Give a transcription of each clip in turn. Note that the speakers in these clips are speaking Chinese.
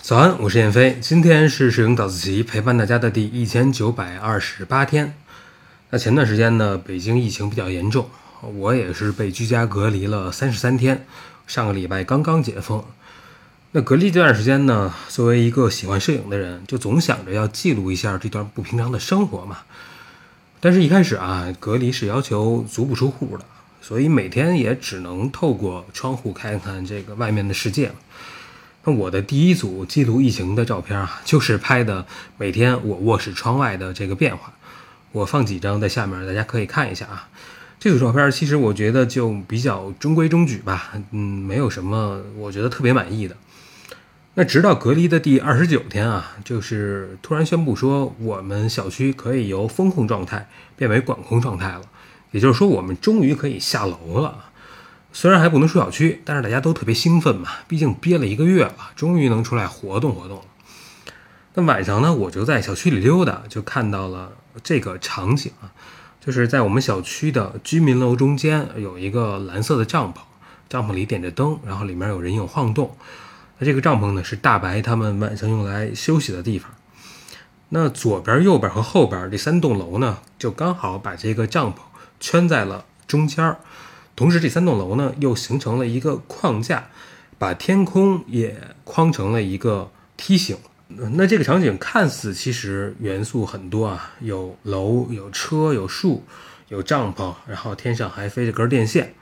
早安，我是燕飞，今天是摄影早自习陪伴大家的第一千九百二十八天。那前段时间呢，北京疫情比较严重，我也是被居家隔离了三十三天，上个礼拜刚刚解封。那隔离这段时间呢，作为一个喜欢摄影的人，就总想着要记录一下这段不平常的生活嘛。但是，一开始啊，隔离是要求足不出户的，所以每天也只能透过窗户看看这个外面的世界了。那我的第一组记录疫情的照片啊，就是拍的每天我卧室窗外的这个变化。我放几张在下面，大家可以看一下啊。这组照片其实我觉得就比较中规中矩吧，嗯，没有什么我觉得特别满意的。那直到隔离的第二十九天啊，就是突然宣布说我们小区可以由封控状态变为管控状态了，也就是说我们终于可以下楼了。虽然还不能出小区，但是大家都特别兴奋嘛，毕竟憋了一个月了，终于能出来活动活动了。那晚上呢，我就在小区里溜达，就看到了这个场景啊，就是在我们小区的居民楼中间有一个蓝色的帐篷，帐篷里点着灯，然后里面有人影晃动。那这个帐篷呢，是大白他们晚上用来休息的地方。那左边、右边和后边这三栋楼呢，就刚好把这个帐篷圈在了中间儿。同时，这三栋楼呢又形成了一个框架，把天空也框成了一个梯形。那这个场景看似其实元素很多啊，有楼、有车、有树、有帐篷，然后天上还飞着根电线。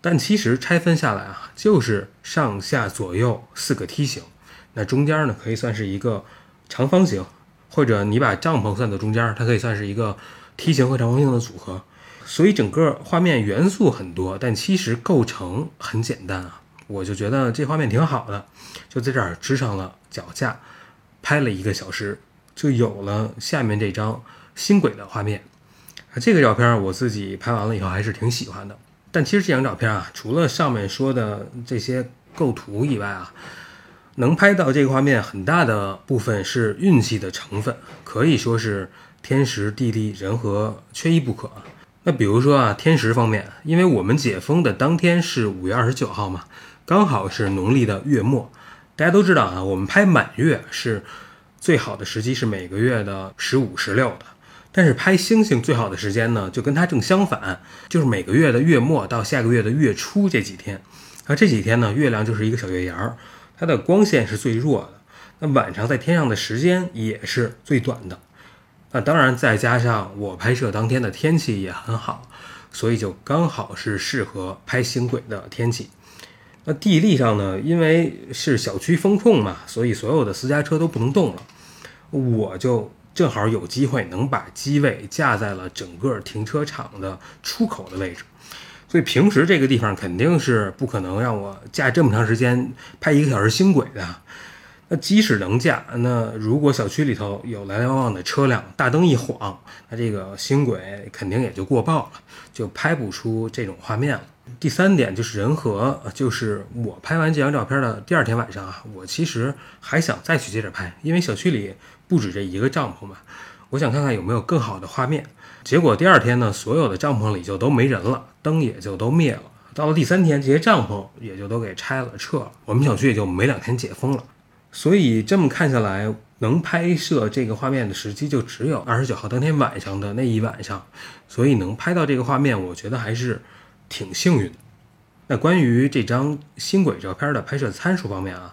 但其实拆分下来啊，就是上下左右四个梯形。那中间呢，可以算是一个长方形，或者你把帐篷算到中间，它可以算是一个梯形和长方形的组合。所以整个画面元素很多，但其实构成很简单啊！我就觉得这画面挺好的，就在这儿支上了脚架，拍了一个小时，就有了下面这张星轨的画面。这个照片我自己拍完了以后还是挺喜欢的。但其实这张照片啊，除了上面说的这些构图以外啊，能拍到这个画面很大的部分是运气的成分，可以说是天时地利人和缺一不可。那比如说啊，天时方面，因为我们解封的当天是五月二十九号嘛，刚好是农历的月末。大家都知道啊，我们拍满月是最好的时机是每个月的十五、十六的，但是拍星星最好的时间呢，就跟它正相反，就是每个月的月末到下个月的月初这几天。而这几天呢，月亮就是一个小月牙儿，它的光线是最弱的，那晚上在天上的时间也是最短的。那当然，再加上我拍摄当天的天气也很好，所以就刚好是适合拍星轨的天气。那地利上呢，因为是小区封控嘛，所以所有的私家车都不能动了，我就正好有机会能把机位架在了整个停车场的出口的位置。所以平时这个地方肯定是不可能让我架这么长时间拍一个小时星轨的。那即使能架，那如果小区里头有来来往往的车辆，大灯一晃，那这个星轨肯定也就过曝了，就拍不出这种画面了。第三点就是人和，就是我拍完这张照片的第二天晚上啊，我其实还想再去接着拍，因为小区里不止这一个帐篷嘛，我想看看有没有更好的画面。结果第二天呢，所有的帐篷里就都没人了，灯也就都灭了。到了第三天，这些帐篷也就都给拆了撤了，我们小区也就没两天解封了。所以这么看下来，能拍摄这个画面的时机就只有二十九号当天晚上的那一晚上，所以能拍到这个画面，我觉得还是挺幸运的。那关于这张星轨照片的拍摄参数方面啊，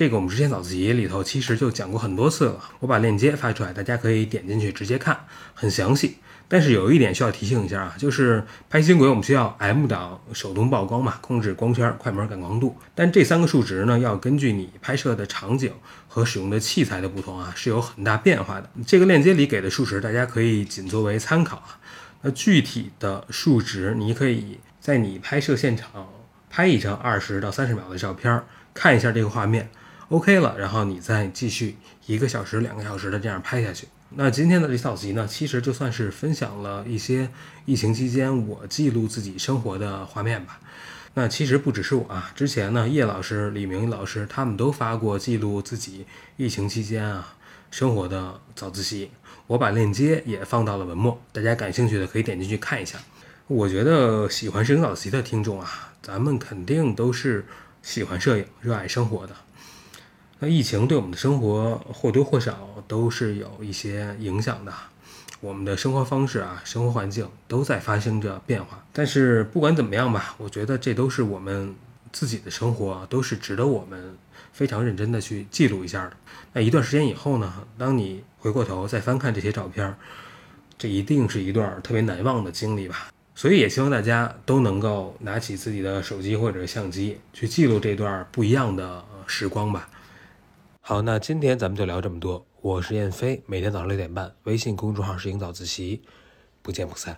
这个我们之前早自习里头其实就讲过很多次了，我把链接发出来，大家可以点进去直接看，很详细。但是有一点需要提醒一下啊，就是拍星轨我们需要 M 档手动曝光嘛，控制光圈、快门、感光度。但这三个数值呢，要根据你拍摄的场景和使用的器材的不同啊，是有很大变化的。这个链接里给的数值，大家可以仅作为参考啊。那具体的数值，你可以在你拍摄现场拍一张二十到三十秒的照片，看一下这个画面，OK 了，然后你再继续一个小时、两个小时的这样拍下去。那今天的这套集呢，其实就算是分享了一些疫情期间我记录自己生活的画面吧。那其实不只是我啊，之前呢，叶老师、李明老师他们都发过记录自己疫情期间啊生活的早自习，我把链接也放到了文末，大家感兴趣的可以点进去看一下。我觉得喜欢摄影早自习的听众啊，咱们肯定都是喜欢摄影、热爱生活的。那疫情对我们的生活或多或少都是有一些影响的，我们的生活方式啊、生活环境都在发生着变化。但是不管怎么样吧，我觉得这都是我们自己的生活，都是值得我们非常认真的去记录一下的。那一段时间以后呢，当你回过头再翻看这些照片，这一定是一段特别难忘的经历吧。所以也希望大家都能够拿起自己的手机或者相机，去记录这段不一样的时光吧。好，那今天咱们就聊这么多。我是燕飞，每天早上六点半，微信公众号是影早自习，不见不散。